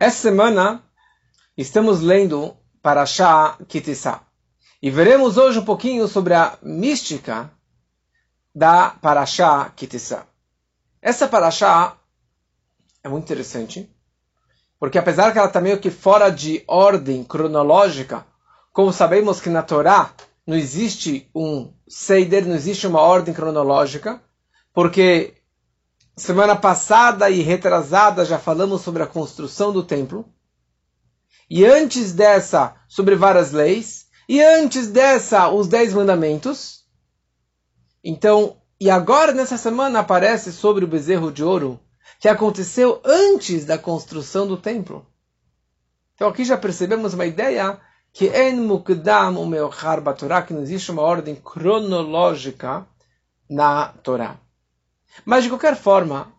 Essa semana estamos lendo Parashá Kitissá. E veremos hoje um pouquinho sobre a mística da Parashá Kitissá. Essa Parashá é muito interessante, porque apesar que ela está meio que fora de ordem cronológica, como sabemos que na Torá não existe um Seider, não existe uma ordem cronológica, porque Semana passada e retrasada já falamos sobre a construção do templo. E antes dessa, sobre várias leis. E antes dessa, os dez mandamentos. Então, e agora nessa semana aparece sobre o bezerro de ouro, que aconteceu antes da construção do templo. Então aqui já percebemos uma ideia que en mukdam umeochar Torá, que não existe uma ordem cronológica na Torá. Mas de qualquer forma,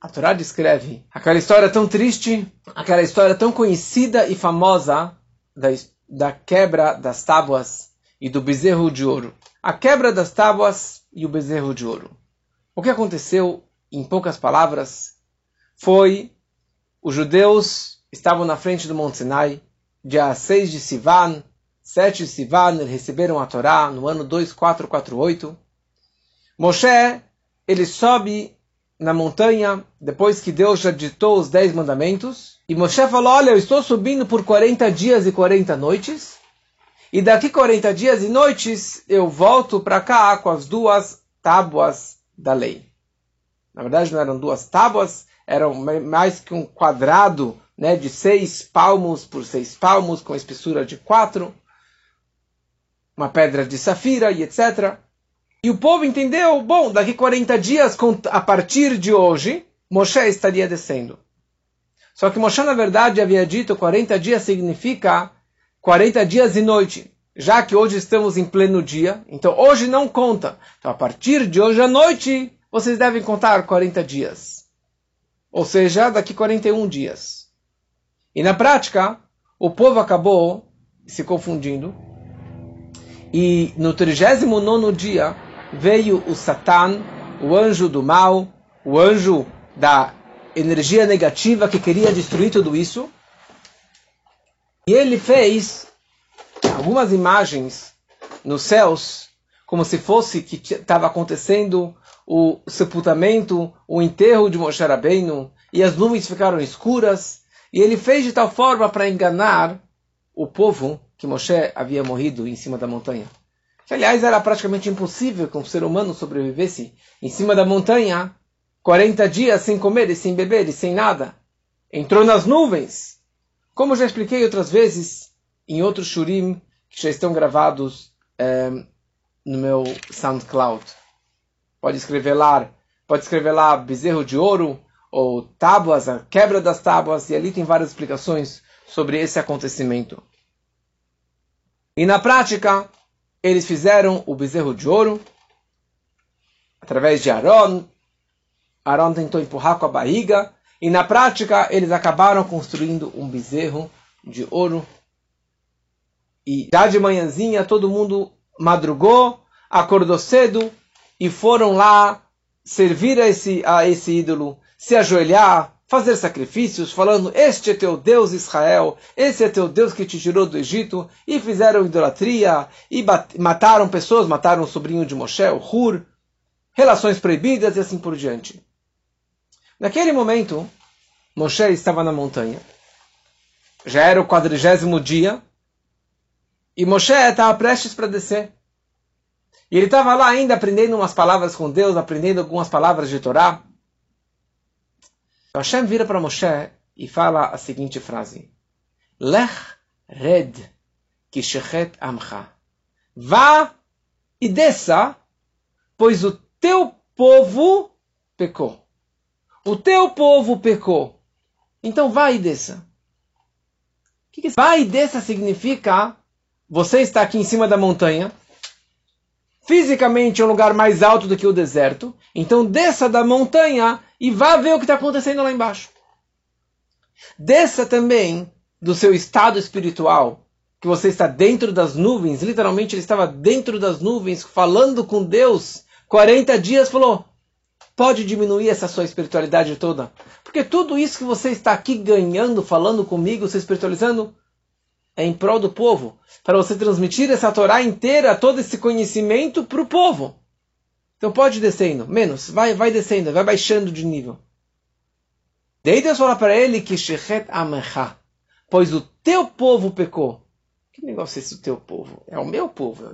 a Torá descreve aquela história tão triste, aquela história tão conhecida e famosa da, da quebra das tábuas e do bezerro de ouro. A quebra das tábuas e o bezerro de ouro. O que aconteceu, em poucas palavras, foi os judeus estavam na frente do Monte Sinai, dia 6 de Sivan, 7 de Sivan, eles receberam a Torá no ano 2448. Moshe ele sobe na montanha, depois que Deus já ditou os dez mandamentos, e Moshe falou, olha, eu estou subindo por 40 dias e 40 noites, e daqui 40 dias e noites eu volto para cá com as duas tábuas da lei. Na verdade não eram duas tábuas, eram mais que um quadrado né, de seis palmos por seis palmos, com espessura de quatro, uma pedra de safira e etc. E o povo entendeu, bom, daqui 40 dias, a partir de hoje, Moshe estaria descendo. Só que Moshe, na verdade, havia dito 40 dias significa 40 dias e noite. Já que hoje estamos em pleno dia, então hoje não conta. Então, a partir de hoje à noite, vocês devem contar 40 dias. Ou seja, daqui 41 dias. E na prática, o povo acabou se confundindo. E no 39 dia, veio o Satan, o anjo do mal, o anjo da energia negativa que queria destruir tudo isso. E ele fez algumas imagens nos céus, como se fosse que estava acontecendo o sepultamento, o enterro de Moshe Rabbeinu, e as nuvens ficaram escuras. E ele fez de tal forma para enganar o povo que Moshe havia morrido em cima da montanha. Que, aliás, era praticamente impossível que um ser humano sobrevivesse em cima da montanha 40 dias sem comer e sem beber e sem nada. Entrou nas nuvens. Como já expliquei outras vezes em outros shurim que já estão gravados é, no meu SoundCloud. Pode escrever lá, pode escrever lá bezerro de ouro ou tábuas, a quebra das tábuas, e ali tem várias explicações sobre esse acontecimento. E na prática, eles fizeram o bezerro de ouro através de Aaron. Aaron tentou empurrar com a barriga e na prática eles acabaram construindo um bezerro de ouro. E já de manhãzinha todo mundo madrugou, acordou cedo e foram lá servir a esse, a esse ídolo, se ajoelhar, fazer sacrifícios, falando: Este é teu Deus Israel, esse é teu Deus que te tirou do Egito, e fizeram idolatria, e mataram pessoas, mataram o sobrinho de Moshe, o Hur, relações proibidas e assim por diante. Naquele momento, Moshe estava na montanha. Já era o quadrigésimo dia, e Moshe estava prestes para descer. E ele estava lá ainda aprendendo umas palavras com Deus, aprendendo algumas palavras de Torá. Hashem vira para Moshe e fala a seguinte frase: Lech red kishechet amcha. Vá e desça, pois o teu povo pecou. O teu povo pecou. Então vá e desça. O que, que vá e desça significa? Você está aqui em cima da montanha. Fisicamente é um lugar mais alto do que o deserto. Então desça da montanha e vá ver o que está acontecendo lá embaixo. Desça também do seu estado espiritual, que você está dentro das nuvens, literalmente ele estava dentro das nuvens, falando com Deus 40 dias, falou: pode diminuir essa sua espiritualidade toda, porque tudo isso que você está aqui ganhando, falando comigo, se espiritualizando, é em prol do povo. Para você transmitir essa Torá inteira, todo esse conhecimento para o povo. Então pode ir descendo, menos, vai, vai descendo, vai baixando de nível. Daí Deus fala para ele que Shechet Amecha, pois o teu povo pecou. Que negócio é esse o teu povo? É o meu povo.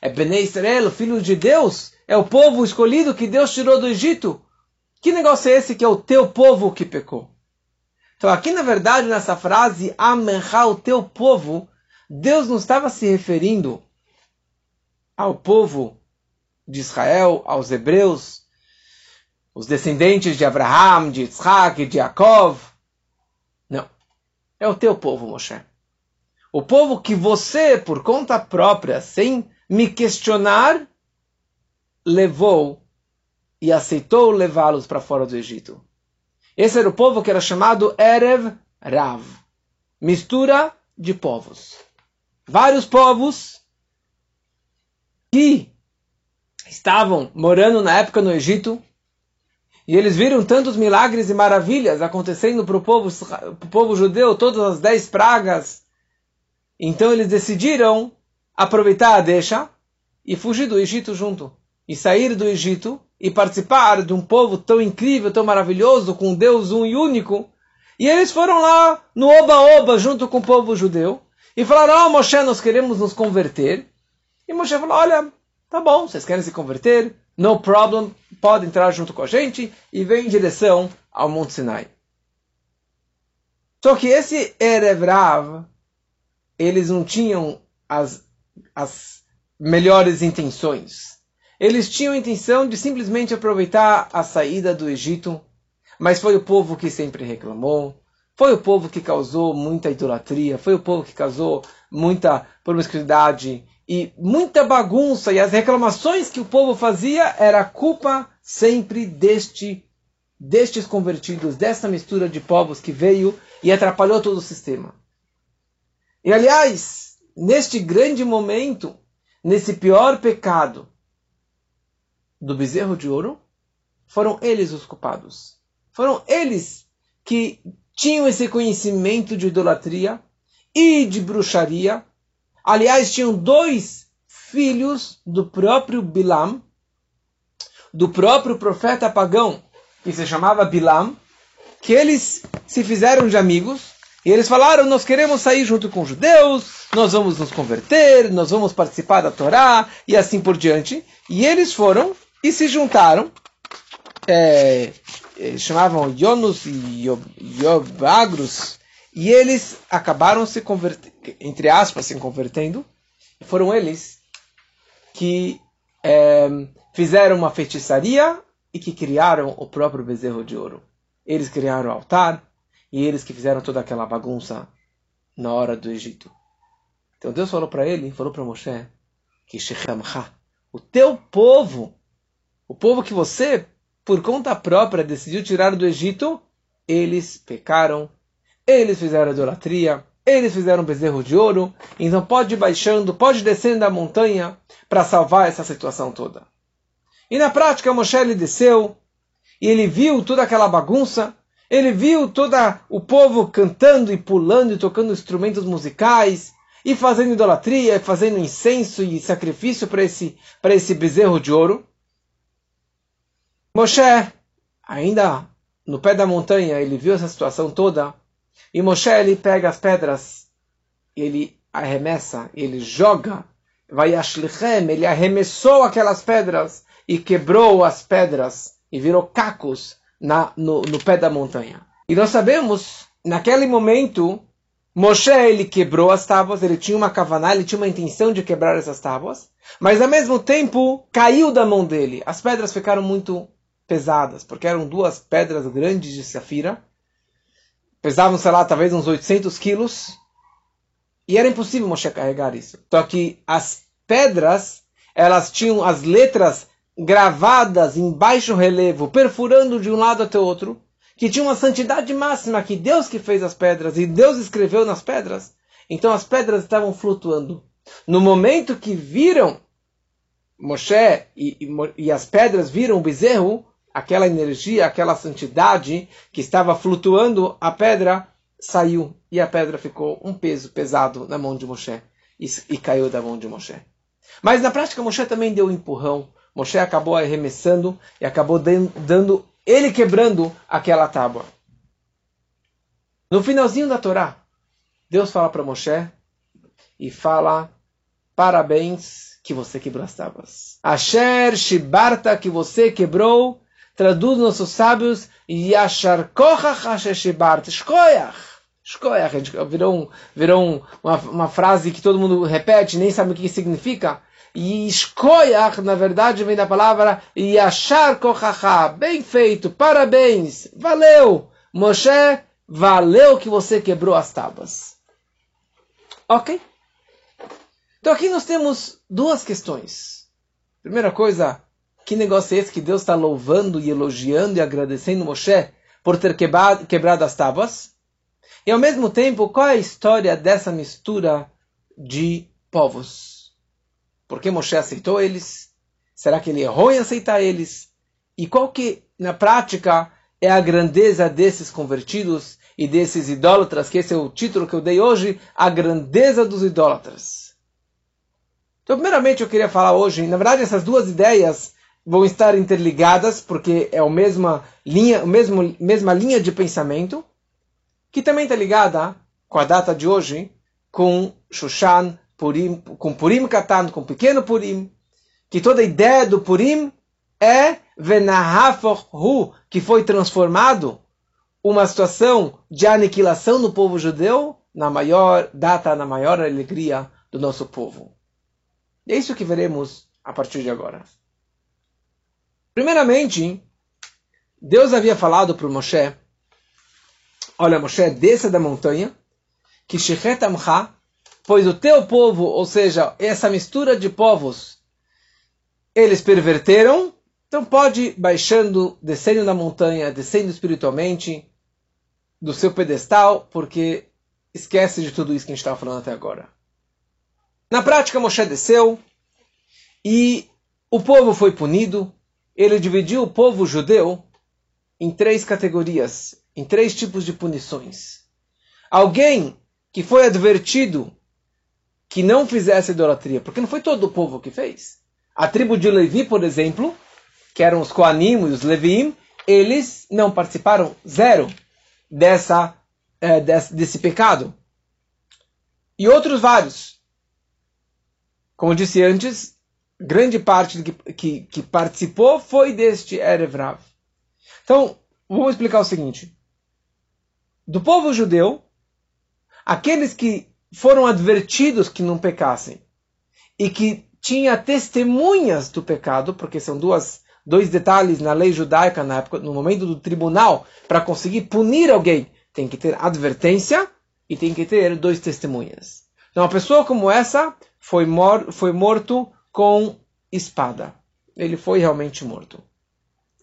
É Bnei Israel, filho de Deus. É o povo escolhido que Deus tirou do Egito. Que negócio é esse que é o teu povo que pecou? Então aqui na verdade nessa frase, Amecha, o teu povo, Deus não estava se referindo ao povo de Israel, aos hebreus, os descendentes de Abraham, de Isaac, de Jacob. Não. É o teu povo, Moshe. O povo que você, por conta própria, sem me questionar, levou e aceitou levá-los para fora do Egito. Esse era o povo que era chamado Erev Rav mistura de povos. Vários povos que estavam morando na época no Egito e eles viram tantos milagres e maravilhas acontecendo para o povo, povo judeu, todas as dez pragas, então eles decidiram aproveitar a deixa e fugir do Egito junto. E sair do Egito e participar de um povo tão incrível, tão maravilhoso, com Deus um e único. E eles foram lá no Oba-Oba junto com o povo judeu e falaram: oh, Moshe, nós queremos nos converter. E Moshe falou: Olha, tá bom, vocês querem se converter? No problem, pode entrar junto com a gente e vem em direção ao Monte Sinai. Só que esse Erev Rav, eles não tinham as, as melhores intenções. Eles tinham a intenção de simplesmente aproveitar a saída do Egito, mas foi o povo que sempre reclamou, foi o povo que causou muita idolatria, foi o povo que causou muita promiscuidade e muita bagunça, e as reclamações que o povo fazia era culpa sempre deste destes convertidos, dessa mistura de povos que veio e atrapalhou todo o sistema. E aliás, neste grande momento, nesse pior pecado do bezerro de ouro, foram eles os culpados. Foram eles que tinham esse conhecimento de idolatria e de bruxaria. Aliás, tinham dois filhos do próprio Bilam, do próprio profeta pagão, que se chamava Bilam, que eles se fizeram de amigos e eles falaram: Nós queremos sair junto com os judeus, nós vamos nos converter, nós vamos participar da Torá e assim por diante. E eles foram e se juntaram. É, chamavam Yonus e Yobagros. E eles acabaram se convertendo, entre aspas, se convertendo. Foram eles que é, fizeram uma feitiçaria e que criaram o próprio bezerro de ouro. Eles criaram o altar, e eles que fizeram toda aquela bagunça na hora do Egito. Então Deus falou para ele, falou para Moshe, que o teu povo, o povo que você, por conta própria, decidiu tirar do Egito, eles pecaram, eles fizeram idolatria, eles fizeram bezerro de ouro, então pode ir baixando, pode descendo da montanha para salvar essa situação toda. E na prática, Moshe ele desceu e ele viu toda aquela bagunça ele viu todo o povo cantando e pulando e tocando instrumentos musicais e fazendo idolatria, e fazendo incenso e sacrifício para esse, esse bezerro de ouro. Moshe, ainda no pé da montanha, ele viu essa situação toda. E Moshe ele pega as pedras, ele arremessa, ele joga, vai ashlichem, ele arremessou aquelas pedras e quebrou as pedras e virou cacos na, no, no pé da montanha. E nós sabemos, naquele momento, Moshe ele quebrou as tábuas, ele tinha uma kavaná, ele tinha uma intenção de quebrar essas tábuas, mas ao mesmo tempo caiu da mão dele. As pedras ficaram muito pesadas, porque eram duas pedras grandes de safira, pesavam, sei lá, talvez uns 800 quilos, e era impossível Moshe carregar isso. Só que as pedras, elas tinham as letras gravadas em baixo relevo, perfurando de um lado até o outro, que tinha uma santidade máxima, que Deus que fez as pedras e Deus escreveu nas pedras. Então as pedras estavam flutuando. No momento que viram Moshe e, e, e as pedras viram o bezerro, aquela energia, aquela santidade que estava flutuando, a pedra saiu e a pedra ficou um peso pesado na mão de Moshe e, e caiu da mão de Moshe. Mas na prática, Moshe também deu um empurrão. Moshe acabou arremessando e acabou dando, ele quebrando aquela tábua. No finalzinho da Torá, Deus fala para Moshe e fala: Parabéns que você quebrou as tábuas. Asher Shibarta que você quebrou, traduz nossos sábios, Yashar Kochach Asher Shibarta, Shkoyach. Virou, virou um, uma, uma, frase que todo mundo repete, nem sabe o que significa. E Shkoyach, na verdade, vem da palavra Yashar Kochacha, bem feito, parabéns, valeu, Moshe, valeu que você quebrou as tábuas. Ok? Então aqui nós temos duas questões. Primeira coisa, que negócio é esse que Deus está louvando e elogiando e agradecendo Moshe por ter quebrado, quebrado as tábuas? E ao mesmo tempo, qual é a história dessa mistura de povos? Por que Moshe aceitou eles? Será que ele errou em aceitar eles? E qual que, na prática, é a grandeza desses convertidos e desses idólatras, que esse é o título que eu dei hoje, a grandeza dos idólatras. Então, primeiramente, eu queria falar hoje, na verdade, essas duas ideias vão estar interligadas, porque é a mesma linha, a mesma, mesma linha de pensamento, que também está ligada com a data de hoje, com Shushan, Purim, com Purim Katan, com Pequeno Purim, que toda a ideia do Purim é Venahaforhu, que foi transformado uma situação de aniquilação no povo judeu na maior data, na maior alegria do nosso povo. E é isso que veremos a partir de agora. Primeiramente, Deus havia falado para Moshe Olha, Moshe, desça da montanha, que Shechet Amcha, pois o teu povo, ou seja, essa mistura de povos, eles perverteram, então pode ir baixando, descendo da montanha, descendo espiritualmente do seu pedestal, porque esquece de tudo isso que a gente estava falando até agora. Na prática, Moshe desceu e o povo foi punido. Ele dividiu o povo judeu em três categorias em três tipos de punições. Alguém que foi advertido que não fizesse idolatria, porque não foi todo o povo que fez. A tribo de Levi, por exemplo, que eram os Koanim e os Levim, eles não participaram zero dessa, é, desse, desse pecado. E outros vários. Como disse antes, grande parte que, que, que participou foi deste Erev Rav. Então, vamos explicar o seguinte do povo judeu, aqueles que foram advertidos que não pecassem e que tinha testemunhas do pecado, porque são duas, dois detalhes na lei judaica na época, no momento do tribunal, para conseguir punir alguém, tem que ter advertência e tem que ter dois testemunhas. Então, uma pessoa como essa foi, mor foi morto com espada. Ele foi realmente morto.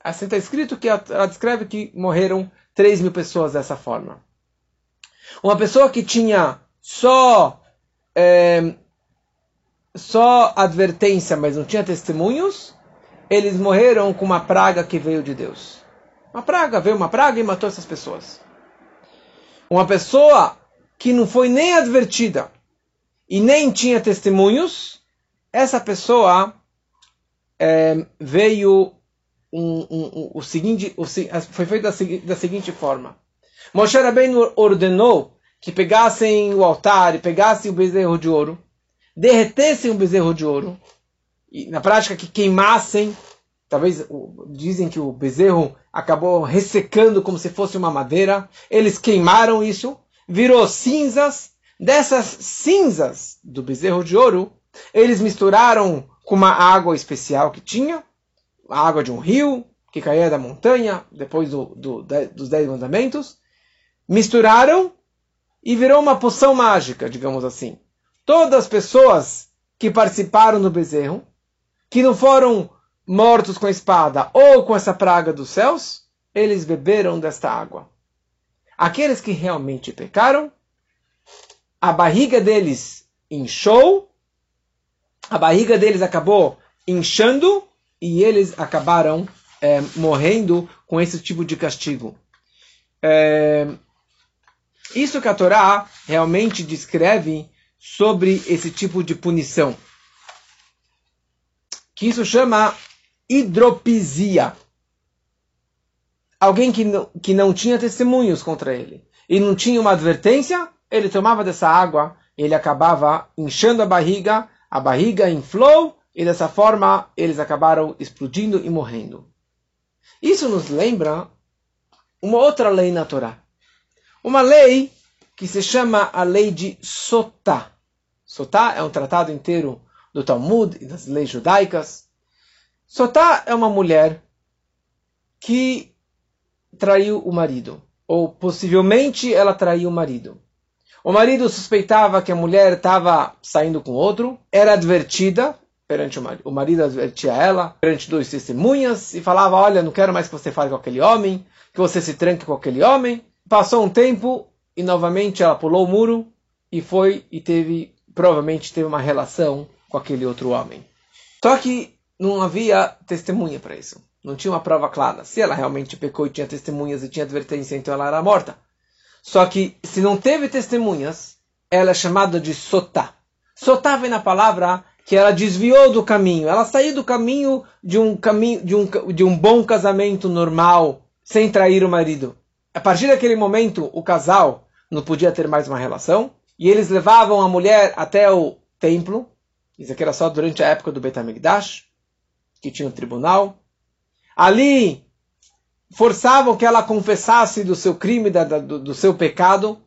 Assim está escrito que ela descreve que morreram 3 mil pessoas dessa forma. Uma pessoa que tinha só é, só advertência, mas não tinha testemunhos, eles morreram com uma praga que veio de Deus. Uma praga, veio uma praga e matou essas pessoas. Uma pessoa que não foi nem advertida e nem tinha testemunhos, essa pessoa é, veio um, um, um, o seguinte, o, foi feito da, da seguinte forma. Moshe Rabbeinu ordenou que pegassem o altar e pegassem o bezerro de ouro, derretessem o bezerro de ouro, e na prática que queimassem, talvez dizem que o bezerro acabou ressecando como se fosse uma madeira, eles queimaram isso, virou cinzas, dessas cinzas do bezerro de ouro, eles misturaram com uma água especial que tinha, a água de um rio que caía da montanha, depois do, do, dos Dez Mandamentos, misturaram e virou uma poção mágica, digamos assim. Todas as pessoas que participaram do bezerro, que não foram mortos com a espada ou com essa praga dos céus, eles beberam desta água. Aqueles que realmente pecaram, a barriga deles inchou, a barriga deles acabou inchando e eles acabaram é, morrendo com esse tipo de castigo. É, isso que a Torá realmente descreve sobre esse tipo de punição. Que isso chama hidropisia. Alguém que que não tinha testemunhos contra ele e não tinha uma advertência, ele tomava dessa água, ele acabava inchando a barriga, a barriga inflou e dessa forma eles acabaram explodindo e morrendo. Isso nos lembra uma outra lei na Torá. Uma lei que se chama a lei de Sotá. Sotá é um tratado inteiro do Talmud e das leis judaicas. Sotá é uma mulher que traiu o marido, ou possivelmente ela traiu o marido. O marido suspeitava que a mulher estava saindo com outro, era advertida, perante o marido. O marido advertia ela perante dois testemunhas e falava: Olha, não quero mais que você fale com aquele homem, que você se tranque com aquele homem. Passou um tempo e novamente ela pulou o muro e foi e teve, provavelmente teve uma relação com aquele outro homem. Só que não havia testemunha para isso. Não tinha uma prova clara. Se ela realmente pecou e tinha testemunhas e tinha advertência, então ela era morta. Só que se não teve testemunhas, ela é chamada de sotá. Sotá vem na palavra que ela desviou do caminho. Ela saiu do caminho de um caminho de um, de um bom casamento normal, sem trair o marido. A partir daquele momento, o casal não podia ter mais uma relação e eles levavam a mulher até o templo. Isso aqui era só durante a época do Betamigdash, que tinha um tribunal. Ali forçavam que ela confessasse do seu crime, da, da, do, do seu pecado.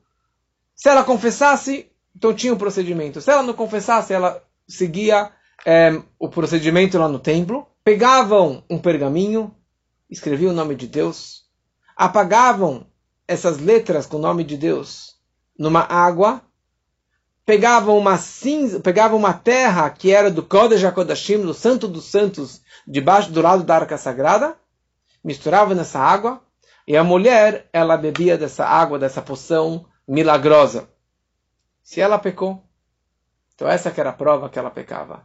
Se ela confessasse, então tinha um procedimento. Se ela não confessasse, ela seguia é, o procedimento lá no templo, pegavam um pergaminho, escreviam o nome de Deus, apagavam essas letras com o nome de Deus numa água, pegavam uma cinza, pegavam uma terra que era do Kodesh HaKodashim, do Santo dos Santos, debaixo do lado da Arca Sagrada, misturavam nessa água, e a mulher, ela bebia dessa água, dessa poção milagrosa. Se ela pecou, então essa que era a prova que ela pecava.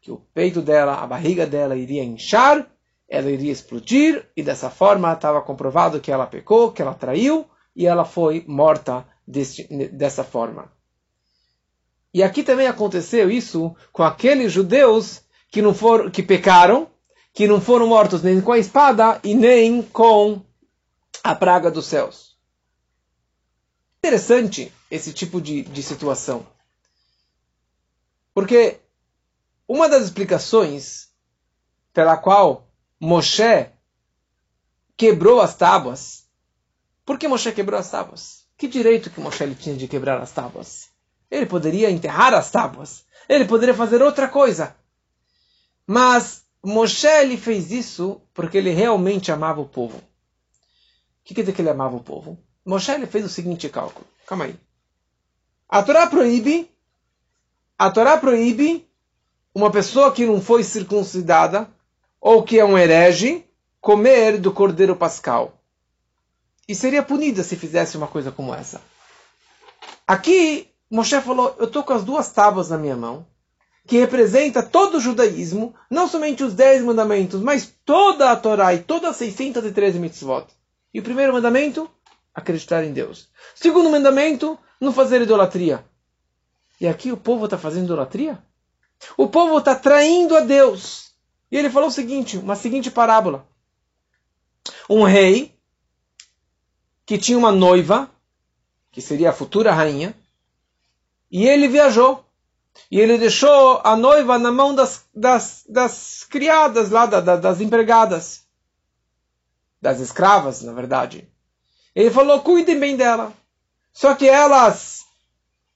Que o peito dela, a barriga dela iria inchar, ela iria explodir, e dessa forma estava comprovado que ela pecou, que ela traiu, e ela foi morta deste, dessa forma. E aqui também aconteceu isso com aqueles judeus que não foram, que pecaram, que não foram mortos nem com a espada e nem com a praga dos céus. Interessante esse tipo de, de situação. Porque uma das explicações pela qual Moshe quebrou as tábuas, por que Moshe quebrou as tábuas? Que direito que Moshe tinha de quebrar as tábuas? Ele poderia enterrar as tábuas. Ele poderia fazer outra coisa. Mas Moshe ele fez isso porque ele realmente amava o povo. O que quer dizer que ele amava o povo? Moshe ele fez o seguinte cálculo. Calma aí. A Torá proíbe a Torá proíbe uma pessoa que não foi circuncidada ou que é um herege comer do cordeiro pascal. E seria punida se fizesse uma coisa como essa. Aqui, Moshe falou: Eu estou com as duas tábuas na minha mão, que representa todo o judaísmo, não somente os dez mandamentos, mas toda a Torá e todas as 613 mitzvot. E o primeiro mandamento? Acreditar em Deus. Segundo mandamento? Não fazer idolatria. E aqui o povo está fazendo idolatria? O povo está traindo a Deus. E ele falou o seguinte, uma seguinte parábola. Um rei que tinha uma noiva, que seria a futura rainha, e ele viajou. E ele deixou a noiva na mão das, das, das criadas lá, da, das empregadas. Das escravas, na verdade. Ele falou, cuidem bem dela. Só que elas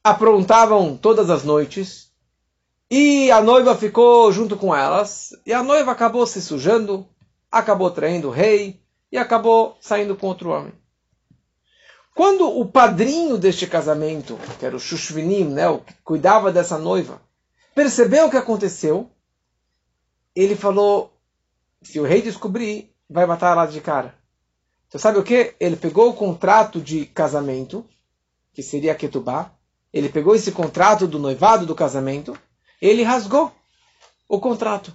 aprontavam todas as noites e a noiva ficou junto com elas e a noiva acabou se sujando, acabou traindo o rei e acabou saindo com outro homem. Quando o padrinho deste casamento, que era o Shushvinim, né, o que cuidava dessa noiva, percebeu o que aconteceu, ele falou: se o rei descobrir, vai matar ela de cara. Então sabe o que? Ele pegou o contrato de casamento, que seria Ketubá, ele pegou esse contrato do noivado, do casamento, ele rasgou o contrato.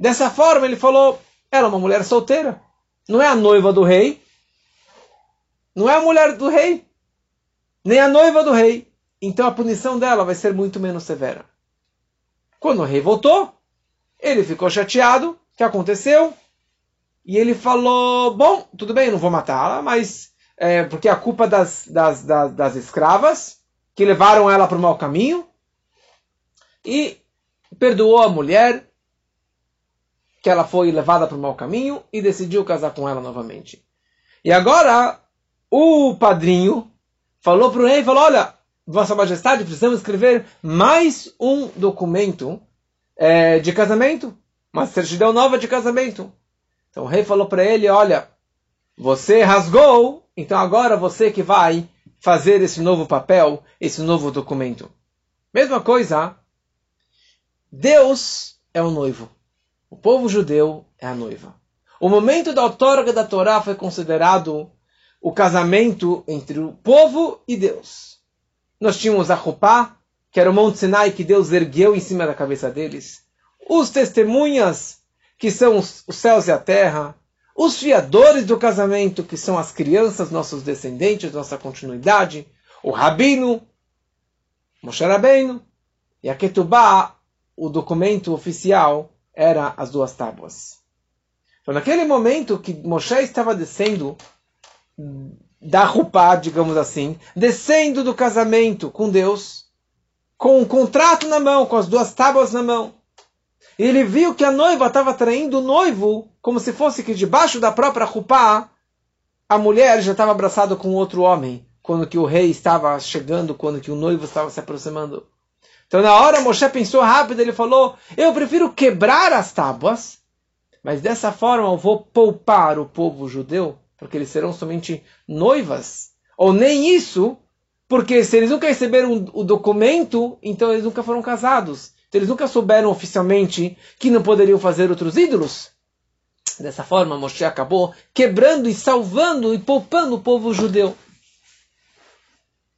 Dessa forma, ele falou: ela é uma mulher solteira. Não é a noiva do rei. Não é a mulher do rei. Nem a noiva do rei. Então a punição dela vai ser muito menos severa. Quando o rei voltou, ele ficou chateado. O que aconteceu? E ele falou: Bom, tudo bem, não vou matá-la, mas é, porque é a culpa das, das, das, das escravas que levaram ela para o mau caminho. E perdoou a mulher que ela foi levada para o mau caminho e decidiu casar com ela novamente. E agora o padrinho falou para o rei, falou, olha, Vossa Majestade, precisamos escrever mais um documento é, de casamento, uma certidão nova de casamento. Então o rei falou para ele, olha, você rasgou, então agora você que vai fazer esse novo papel, esse novo documento. Mesma coisa, Deus é o noivo. O povo judeu é a noiva. O momento da outorga da Torá foi considerado o casamento entre o povo e Deus. Nós tínhamos a Rupá, que era o Monte Sinai que Deus ergueu em cima da cabeça deles. Os testemunhas, que são os céus e a terra. Os fiadores do casamento, que são as crianças, nossos descendentes, nossa continuidade. O Rabino, Moshe Rabbeinu. E a Ketubá, o documento oficial, era as duas tábuas. Então, naquele momento que Moshe estava descendo da Rupá, digamos assim, descendo do casamento com Deus, com um contrato na mão, com as duas tábuas na mão, ele viu que a noiva estava traindo o noivo, como se fosse que debaixo da própria Rupá, a mulher já estava abraçada com outro homem, quando que o rei estava chegando, quando que o noivo estava se aproximando. Então, na hora, Moshe pensou rápido, ele falou: Eu prefiro quebrar as tábuas, mas dessa forma eu vou poupar o povo judeu, porque eles serão somente noivas. Ou nem isso, porque se eles nunca receberam o documento, então eles nunca foram casados. Então, eles nunca souberam oficialmente que não poderiam fazer outros ídolos. Dessa forma, Moshe acabou quebrando e salvando e poupando o povo judeu.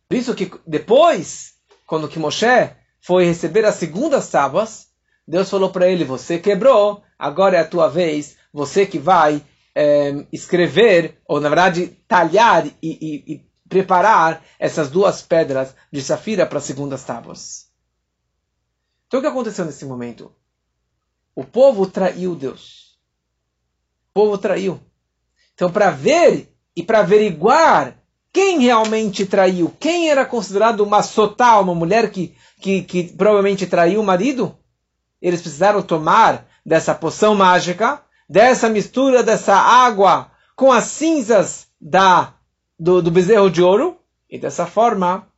Por isso que depois, quando que Moshe foi receber as segundas tábuas, Deus falou para ele: Você quebrou, agora é a tua vez, você que vai é, escrever, ou na verdade talhar e, e, e preparar essas duas pedras de safira para as segundas tábuas. Então o que aconteceu nesse momento? O povo traiu Deus. O povo traiu. Então, para ver e para averiguar quem realmente traiu, quem era considerado uma sotá, uma mulher que que, que provavelmente traiu o marido, eles precisaram tomar dessa poção mágica, dessa mistura dessa água com as cinzas da, do, do bezerro de ouro, e dessa forma,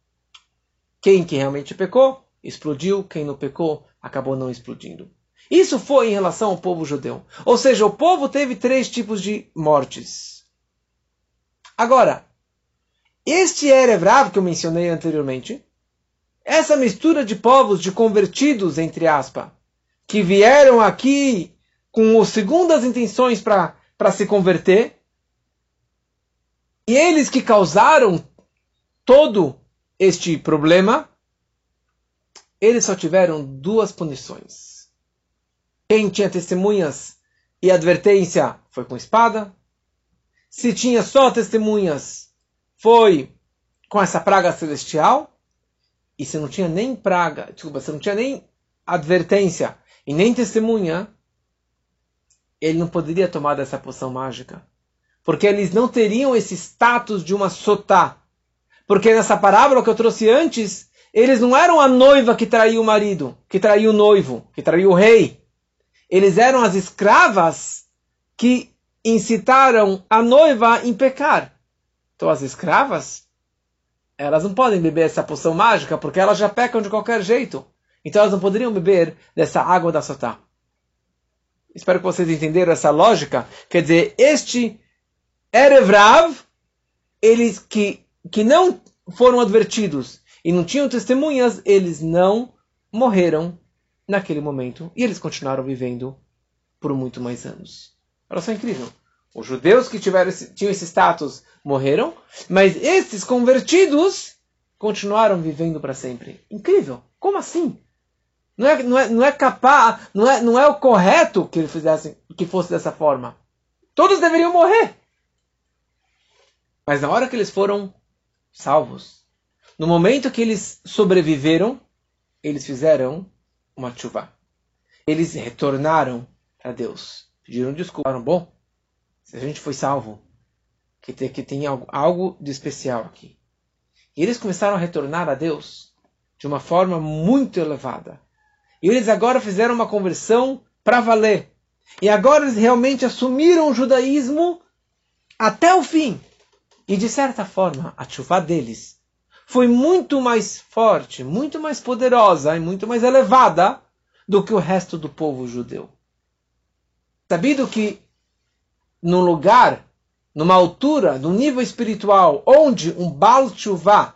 quem que realmente pecou, explodiu, quem não pecou, acabou não explodindo. Isso foi em relação ao povo judeu. Ou seja, o povo teve três tipos de mortes. Agora, este Erev que eu mencionei anteriormente, essa mistura de povos, de convertidos, entre aspas, que vieram aqui com segundas intenções para se converter, e eles que causaram todo este problema, eles só tiveram duas punições. Quem tinha testemunhas e advertência foi com espada. Se tinha só testemunhas, foi com essa praga celestial e se não tinha nem praga, desculpa, se não tinha nem advertência e nem testemunha, ele não poderia tomar dessa poção mágica. Porque eles não teriam esse status de uma sotá. Porque nessa parábola que eu trouxe antes, eles não eram a noiva que traiu o marido, que traiu o noivo, que traiu o rei. Eles eram as escravas que incitaram a noiva em pecar. Então as escravas elas não podem beber essa poção mágica porque elas já pecam de qualquer jeito. Então elas não poderiam beber dessa água da Sotá. Espero que vocês entenderam essa lógica. Quer dizer, este Erevrav, eles que, que não foram advertidos e não tinham testemunhas, eles não morreram naquele momento. E eles continuaram vivendo por muito mais anos. Olha só incrível. Os judeus que tiveram esse, tinham esse status morreram, mas esses convertidos continuaram vivendo para sempre. Incrível! Como assim? Não é, não é, não é capaz, não é, não é o correto que ele fizesse, que fosse dessa forma. Todos deveriam morrer. Mas na hora que eles foram salvos, no momento que eles sobreviveram, eles fizeram uma chuva. Eles retornaram a Deus. Pediram desculpa. Bom, se a gente foi salvo, que tem, que tem algo, algo de especial aqui. E eles começaram a retornar a Deus de uma forma muito elevada. E eles agora fizeram uma conversão para valer. E agora eles realmente assumiram o judaísmo até o fim. E de certa forma, a chuva deles foi muito mais forte, muito mais poderosa e muito mais elevada do que o resto do povo judeu. Sabido que num lugar, numa altura, num nível espiritual, onde um Baal Tshuva,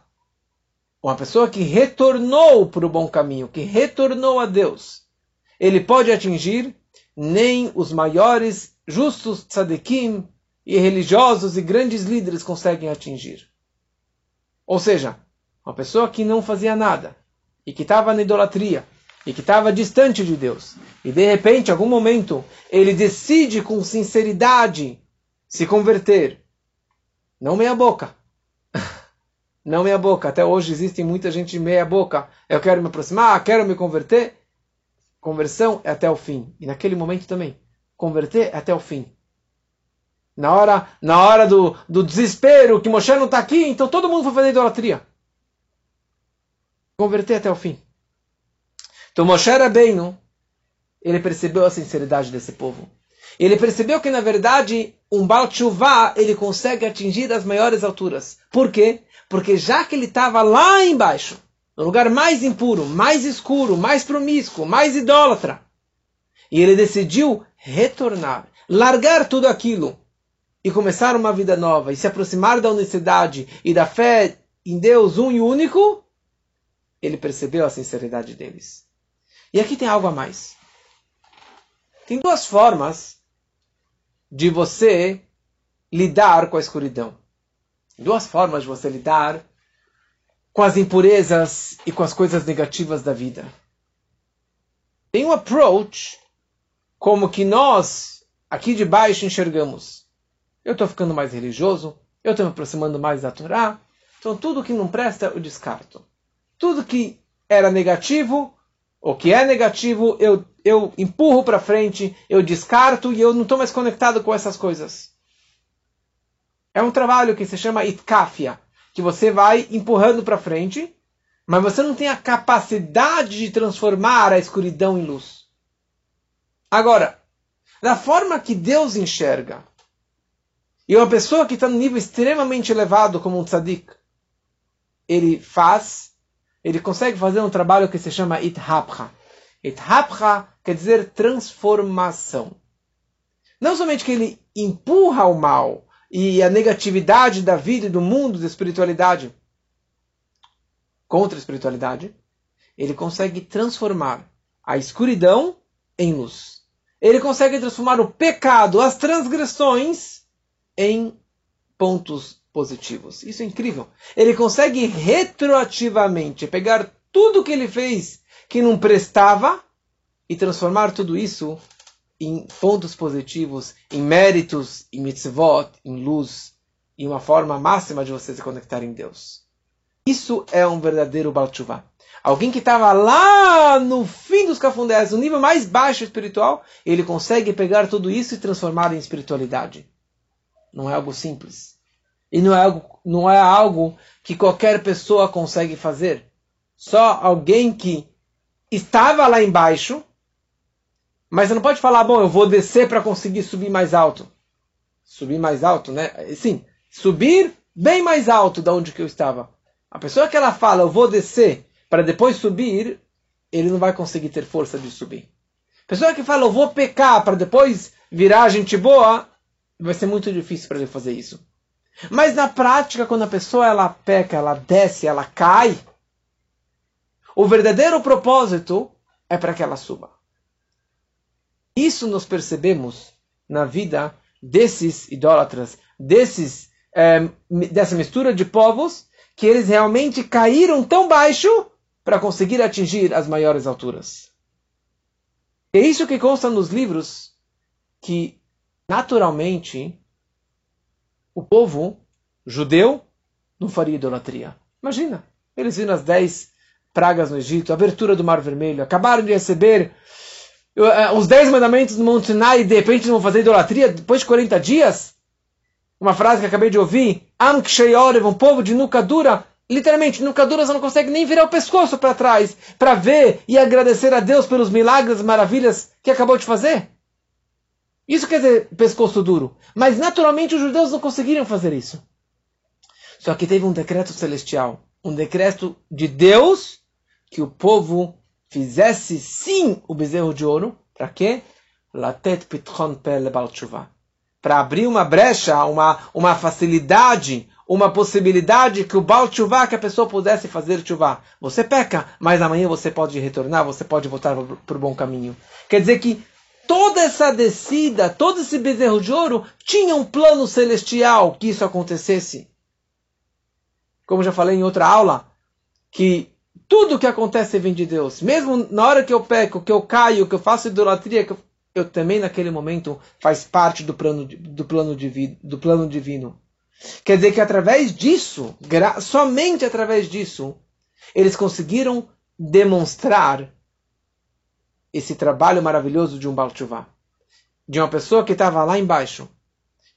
uma pessoa que retornou para o bom caminho, que retornou a Deus, ele pode atingir nem os maiores justos tzadikim e religiosos e grandes líderes conseguem atingir. Ou seja, uma pessoa que não fazia nada e que estava na idolatria e que estava distante de Deus e de repente, em algum momento, ele decide com sinceridade se converter. Não meia boca não meia boca. Até hoje existe muita gente meia boca. Eu quero me aproximar, quero me converter. Conversão é até o fim. E naquele momento também. Converter é até o fim. Na hora, na hora do, do desespero, que Moshe não está aqui, então todo mundo foi fazer idolatria. Converter até o fim. Então Moshe era bem, ele percebeu a sinceridade desse povo. Ele percebeu que, na verdade, um Baal Tshuva, ele consegue atingir as maiores alturas. Por quê? Porque já que ele estava lá embaixo, no lugar mais impuro, mais escuro, mais promíscuo, mais idólatra, e ele decidiu retornar, largar tudo aquilo e começar uma vida nova e se aproximar da unicidade e da fé em Deus um e único, ele percebeu a sinceridade deles. E aqui tem algo a mais. Tem duas formas de você lidar com a escuridão duas formas de você lidar com as impurezas e com as coisas negativas da vida. Tem um approach como que nós, aqui de baixo, enxergamos. Eu estou ficando mais religioso, eu estou me aproximando mais da Torá, então tudo que não presta eu descarto. Tudo que era negativo, ou que é negativo, eu, eu empurro para frente, eu descarto e eu não estou mais conectado com essas coisas. É um trabalho que se chama itkafia, que você vai empurrando para frente, mas você não tem a capacidade de transformar a escuridão em luz. Agora, da forma que Deus enxerga, e uma pessoa que está no nível extremamente elevado como um tzadik, ele faz, ele consegue fazer um trabalho que se chama ithapcha. Ithapcha quer dizer transformação. Não somente que ele empurra o mal, e a negatividade da vida e do mundo da espiritualidade contra a espiritualidade, ele consegue transformar a escuridão em luz. Ele consegue transformar o pecado, as transgressões, em pontos positivos. Isso é incrível. Ele consegue retroativamente pegar tudo que ele fez que não prestava e transformar tudo isso em pontos positivos, em méritos, em mitzvot, em luz, em uma forma máxima de você se conectar em Deus. Isso é um verdadeiro Baal Alguém que estava lá no fim dos cafundés, no nível mais baixo espiritual, ele consegue pegar tudo isso e transformar em espiritualidade. Não é algo simples. E não é algo, não é algo que qualquer pessoa consegue fazer. Só alguém que estava lá embaixo mas você não pode falar, bom, eu vou descer para conseguir subir mais alto. Subir mais alto, né? Sim, subir bem mais alto da onde que eu estava. A pessoa que ela fala, eu vou descer para depois subir, ele não vai conseguir ter força de subir. A pessoa que fala, eu vou pecar para depois virar gente boa, vai ser muito difícil para ele fazer isso. Mas na prática, quando a pessoa ela peca, ela desce, ela cai, o verdadeiro propósito é para que ela suba. Isso nós percebemos na vida desses idólatras, desses, é, dessa mistura de povos, que eles realmente caíram tão baixo para conseguir atingir as maiores alturas. É isso que consta nos livros que, naturalmente, o povo judeu não faria idolatria. Imagina, eles viram as dez pragas no Egito, a abertura do Mar Vermelho, acabaram de receber os dez mandamentos do Monte Sinai e de repente vão fazer idolatria depois de 40 dias? Uma frase que acabei de ouvir, Am um povo de nuca dura, literalmente, nuca dura você não consegue nem virar o pescoço para trás para ver e agradecer a Deus pelos milagres, maravilhas que acabou de fazer. Isso quer dizer pescoço duro. Mas naturalmente os judeus não conseguiram fazer isso. Só que teve um decreto celestial, um decreto de Deus que o povo fizesse sim o bezerro de ouro. Para quê? Latet pitchon Para abrir uma brecha, uma, uma facilidade, uma possibilidade que o Baal Tshuva, que a pessoa pudesse fazer Tshuva. Você peca, mas amanhã você pode retornar, você pode voltar para o bom caminho. Quer dizer que toda essa descida, todo esse bezerro de ouro, tinha um plano celestial que isso acontecesse. Como já falei em outra aula, que tudo que acontece vem de Deus. Mesmo na hora que eu peco, que eu caio, que eu faço idolatria, eu, eu também naquele momento faz parte do plano, do plano, divino, do plano divino. Quer dizer que através disso, somente através disso, eles conseguiram demonstrar esse trabalho maravilhoso de um Baal De uma pessoa que estava lá embaixo.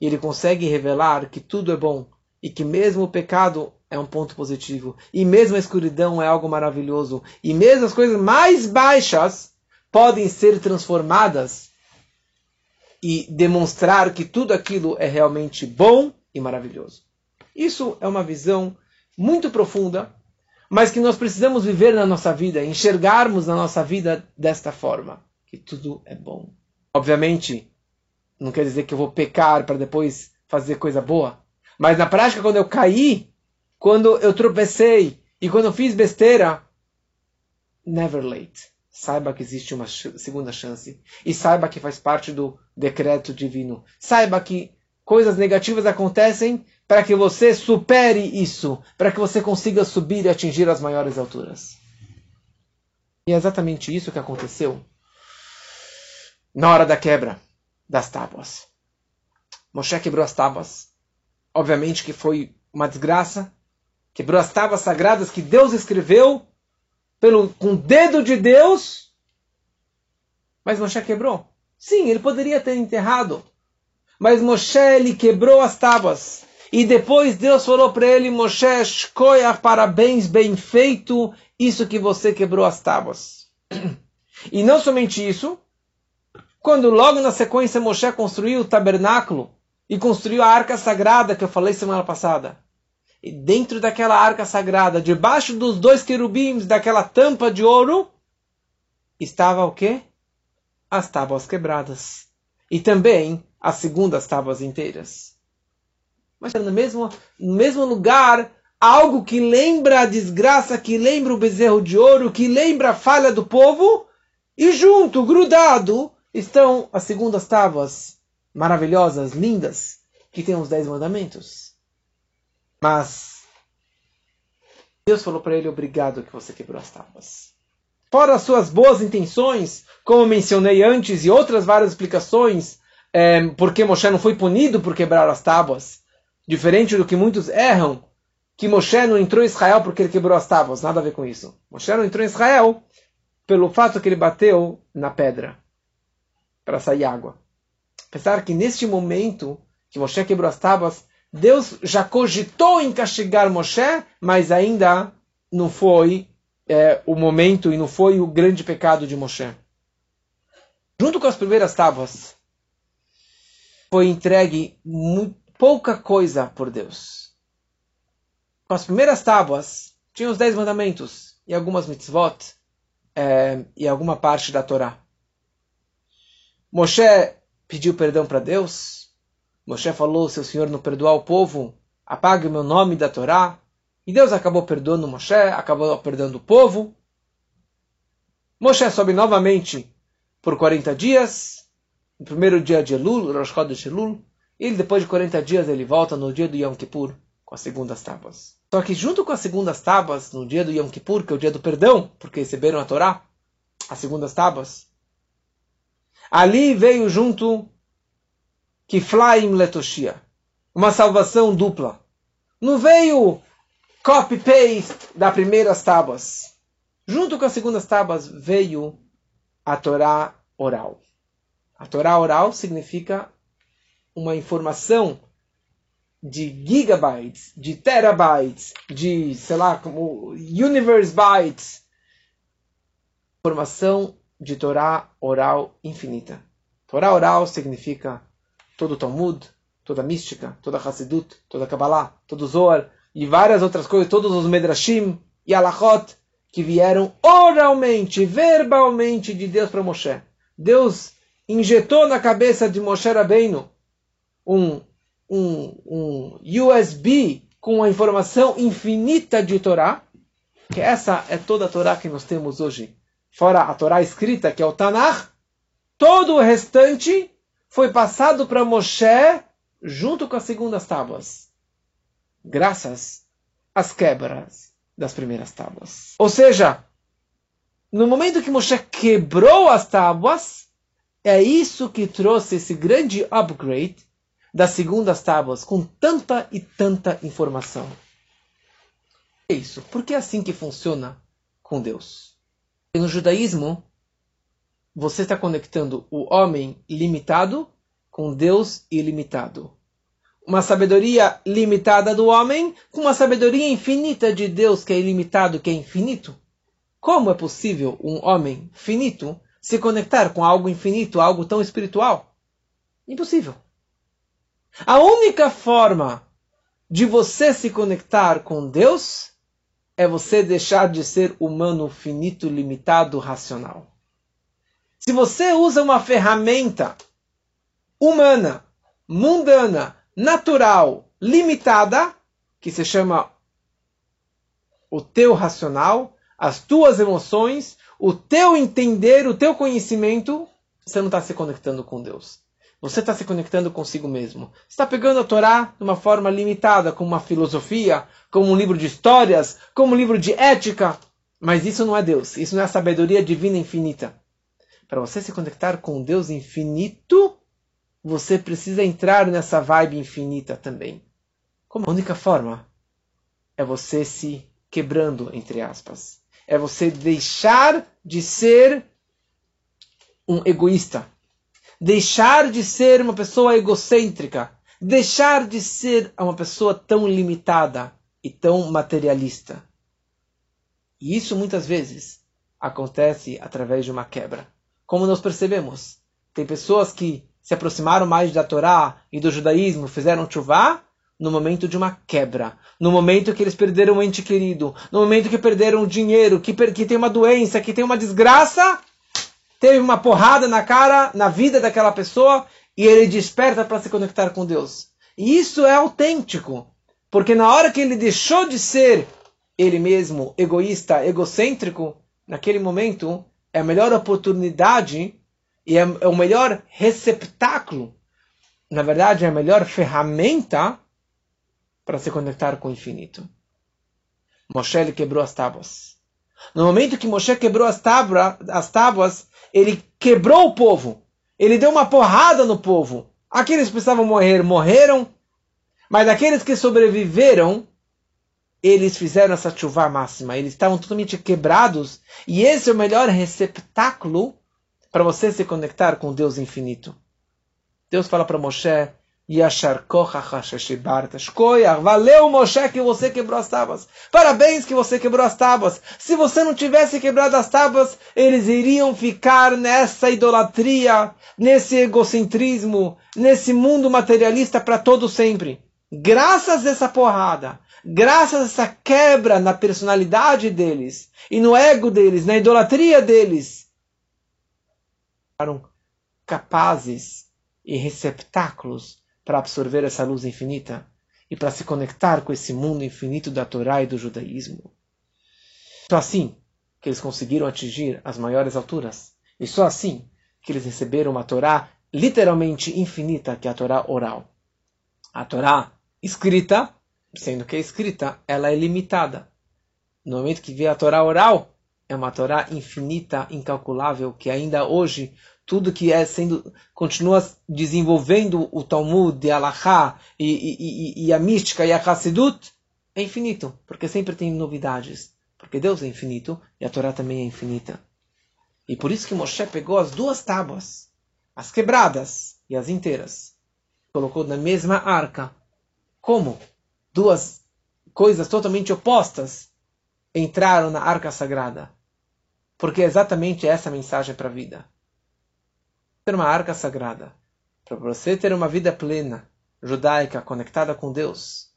E ele consegue revelar que tudo é bom. E que mesmo o pecado é um ponto positivo. E mesmo a escuridão é algo maravilhoso. E mesmo as coisas mais baixas podem ser transformadas e demonstrar que tudo aquilo é realmente bom e maravilhoso. Isso é uma visão muito profunda mas que nós precisamos viver na nossa vida, enxergarmos na nossa vida desta forma, que tudo é bom. Obviamente, não quer dizer que eu vou pecar para depois fazer coisa boa, mas na prática, quando eu caí, quando eu tropecei e quando eu fiz besteira, never late. Saiba que existe uma segunda chance e saiba que faz parte do decreto divino. Saiba que coisas negativas acontecem para que você supere isso, para que você consiga subir e atingir as maiores alturas. E é exatamente isso que aconteceu na hora da quebra das tábuas. Moshe quebrou as tábuas. Obviamente que foi uma desgraça. Quebrou as tábuas sagradas que Deus escreveu pelo, com o dedo de Deus. Mas Moshe quebrou. Sim, ele poderia ter enterrado. Mas Moshe ele quebrou as tábuas. E depois Deus falou para ele, Moshe, escolha parabéns, bem feito, isso que você quebrou as tábuas. E não somente isso, quando logo na sequência Moshe construiu o tabernáculo e construiu a arca sagrada que eu falei semana passada. E dentro daquela arca sagrada, debaixo dos dois querubins, daquela tampa de ouro, estava o quê? As tábuas quebradas. E também as segundas tábuas inteiras mas no mesmo, no mesmo lugar, algo que lembra a desgraça, que lembra o bezerro de ouro, que lembra a falha do povo, e junto, grudado, estão as segundas tábuas maravilhosas, lindas, que tem os dez mandamentos. Mas Deus falou para ele: Obrigado que você quebrou as tábuas. Fora as suas boas intenções, como mencionei antes, e outras várias explicações, é, porque Moshe não foi punido por quebrar as tábuas. Diferente do que muitos erram, que Moshe não entrou em Israel porque ele quebrou as tábuas. Nada a ver com isso. Moshe não entrou em Israel pelo fato que ele bateu na pedra para sair água. Apesar que neste momento que Moshe quebrou as tábuas, Deus já cogitou em castigar Moshe, mas ainda não foi é, o momento e não foi o grande pecado de Moshe. Junto com as primeiras tábuas, foi entregue pouca coisa por Deus. Com as primeiras tábuas, tinha os dez mandamentos e algumas mitzvot é, e alguma parte da Torá. Moshe pediu perdão para Deus. Moshe falou: se o Senhor não perdoar o povo, apague o meu nome da Torá. E Deus acabou perdoando Moshe, acabou perdoando o povo. Moshe sobe novamente por 40 dias. No primeiro dia de Elul, Rosh Chodesh Elul, e depois de 40 dias, ele volta no dia do Yom Kippur com as segundas tábuas. Só que junto com as segundas tábuas, no dia do Yom Kippur, que é o dia do perdão, porque receberam a Torá, as segundas tábuas, Ali veio junto Kiflaim Letoshia, uma salvação dupla. Não veio copy-paste das primeiras tábuas. Junto com as segundas tábuas veio a Torá oral. A Torá oral significa uma informação de gigabytes, de terabytes, de, sei lá, como universe bytes. Informação de Torá oral infinita. Torá oral significa todo o Talmud, toda a mística, toda a Hassidut, toda a Kabbalah, todo o Zohar e várias outras coisas, todos os Medrashim e Alachot que vieram oralmente, verbalmente de Deus para Moshe. Deus injetou na cabeça de Moshe Rabbeinu um, um, um USB com a informação infinita de Torá, que essa é toda a Torá que nós temos hoje. Fora a Torá escrita, que é o Tanakh, todo o restante foi passado para Moshe junto com as segundas tábuas, graças às quebras das primeiras tábuas. Ou seja, no momento que Moshe quebrou as tábuas, é isso que trouxe esse grande upgrade das segundas tábuas, com tanta e tanta informação. É isso. Porque é assim que funciona com Deus. E no judaísmo, você está conectando o homem limitado com Deus ilimitado. Uma sabedoria limitada do homem com uma sabedoria infinita de Deus que é ilimitado, que é infinito. Como é possível um homem finito se conectar com algo infinito, algo tão espiritual? Impossível. A única forma de você se conectar com Deus é você deixar de ser humano, finito, limitado, racional. Se você usa uma ferramenta humana, mundana, natural, limitada, que se chama o teu racional, as tuas emoções, o teu entender, o teu conhecimento, você não está se conectando com Deus. Você está se conectando consigo mesmo. Está pegando a Torá de uma forma limitada, como uma filosofia, como um livro de histórias, como um livro de ética. Mas isso não é Deus. Isso não é a sabedoria divina infinita. Para você se conectar com Deus infinito, você precisa entrar nessa vibe infinita também. Como a única forma é você se quebrando, entre aspas. É você deixar de ser um egoísta deixar de ser uma pessoa egocêntrica, deixar de ser uma pessoa tão limitada e tão materialista. E isso muitas vezes acontece através de uma quebra. Como nós percebemos, tem pessoas que se aproximaram mais da Torá e do judaísmo, fizeram chuvá no momento de uma quebra, no momento que eles perderam um ente querido, no momento que perderam dinheiro, que, que tem uma doença, que tem uma desgraça, teve uma porrada na cara, na vida daquela pessoa, e ele desperta para se conectar com Deus. E isso é autêntico, porque na hora que ele deixou de ser ele mesmo egoísta, egocêntrico, naquele momento é a melhor oportunidade e é, é o melhor receptáculo, na verdade é a melhor ferramenta para se conectar com o infinito. Moshe quebrou as tábuas. No momento que Moshe quebrou as, tábua, as tábuas, ele quebrou o povo. Ele deu uma porrada no povo. Aqueles que precisavam morrer, morreram. Mas aqueles que sobreviveram, eles fizeram essa chuva máxima. Eles estavam totalmente quebrados. E esse é o melhor receptáculo para você se conectar com Deus infinito. Deus fala para Moshe, Valeu, Moshe, que você quebrou as tábuas. Parabéns que você quebrou as tábuas. Se você não tivesse quebrado as tábuas, eles iriam ficar nessa idolatria, nesse egocentrismo, nesse mundo materialista para todo sempre. Graças a essa porrada, graças a essa quebra na personalidade deles e no ego deles, na idolatria deles, ficaram capazes e receptáculos para absorver essa luz infinita e para se conectar com esse mundo infinito da Torá e do judaísmo. Só assim que eles conseguiram atingir as maiores alturas. E só assim que eles receberam uma Torá literalmente infinita, que é a Torá oral. A Torá escrita, sendo que é escrita, ela é limitada. No momento que vê a Torá oral, é uma Torá infinita, incalculável, que ainda hoje tudo que é sendo continua desenvolvendo o Talmud, de Alahá e, e, e, e, a mística e a Hassidut é infinito, porque sempre tem novidades, porque Deus é infinito e a Torá também é infinita. E por isso que Moshe pegou as duas tábuas, as quebradas e as inteiras, colocou na mesma arca. Como duas coisas totalmente opostas entraram na arca sagrada. Porque é exatamente essa mensagem para a vida. Ter uma arca sagrada. Para você ter uma vida plena, judaica, conectada com Deus,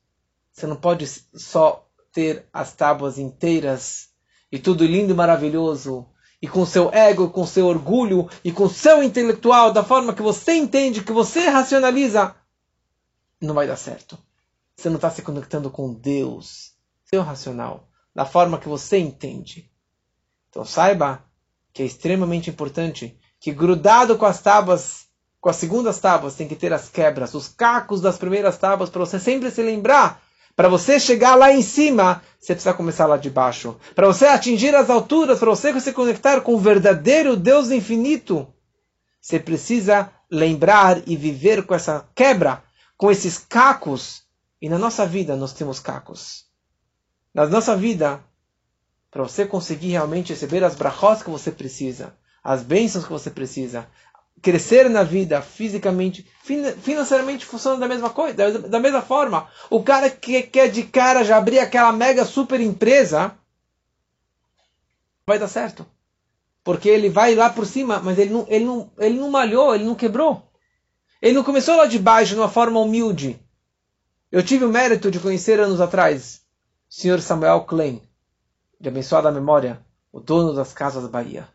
você não pode só ter as tábuas inteiras e tudo lindo e maravilhoso, e com seu ego, com seu orgulho e com seu intelectual, da forma que você entende, que você racionaliza, não vai dar certo. Você não está se conectando com Deus, seu racional, da forma que você entende. Então saiba que é extremamente importante que grudado com as tábuas, com as segundas tábuas, tem que ter as quebras, os cacos das primeiras tábuas, para você sempre se lembrar. Para você chegar lá em cima, você precisa começar lá de baixo. Para você atingir as alturas, para você se conectar com o verdadeiro Deus infinito, você precisa lembrar e viver com essa quebra, com esses cacos. E na nossa vida nós temos cacos. Na nossa vida, para você conseguir realmente receber as brachos que você precisa, as bênçãos que você precisa, crescer na vida fisicamente, financeiramente funciona da mesma coisa, da mesma forma. O cara que quer de cara já abrir aquela mega super empresa, vai dar certo. Porque ele vai lá por cima, mas ele não, ele não, ele não malhou, ele não quebrou. Ele não começou lá de baixo, de uma forma humilde. Eu tive o mérito de conhecer anos atrás o senhor Samuel Klein de abençoada memória, o dono das Casas Bahia.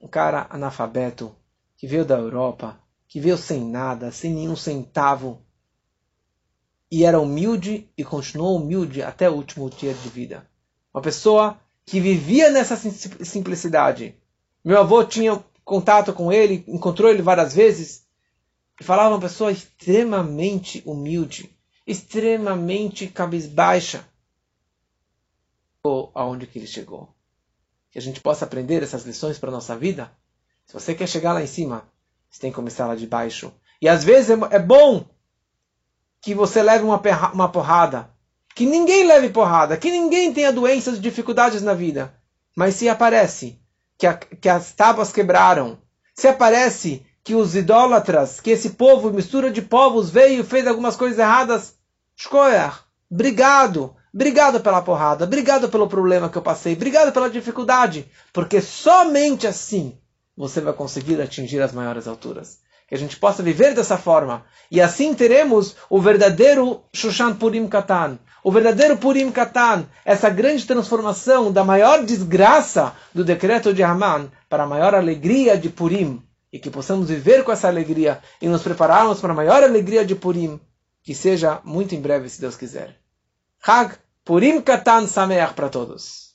Um cara analfabeto, que veio da Europa, que veio sem nada, sem nenhum centavo, e era humilde e continuou humilde até o último dia de vida. Uma pessoa que vivia nessa simplicidade. Meu avô tinha contato com ele, encontrou ele várias vezes, falava uma pessoa extremamente humilde, extremamente cabisbaixa aonde que ele chegou. Que a gente possa aprender essas lições para a nossa vida. Se você quer chegar lá em cima, você tem que começar lá de baixo. E às vezes é, é bom que você leve uma, uma porrada. Que ninguém leve porrada. Que ninguém tenha doenças e dificuldades na vida. Mas se aparece que, a, que as tábuas quebraram, se aparece que os idólatras, que esse povo, mistura de povos, veio e fez algumas coisas erradas, Shkoyach, obrigado. Obrigado pela porrada, obrigado pelo problema que eu passei, obrigado pela dificuldade, porque somente assim você vai conseguir atingir as maiores alturas. Que a gente possa viver dessa forma. E assim teremos o verdadeiro Shushan Purim Katan, o verdadeiro Purim Katan, essa grande transformação da maior desgraça do decreto de Haman para a maior alegria de Purim. E que possamos viver com essa alegria e nos prepararmos para a maior alegria de Purim, que seja muito em breve, se Deus quiser. Hag Purim Katan Sameach para todos.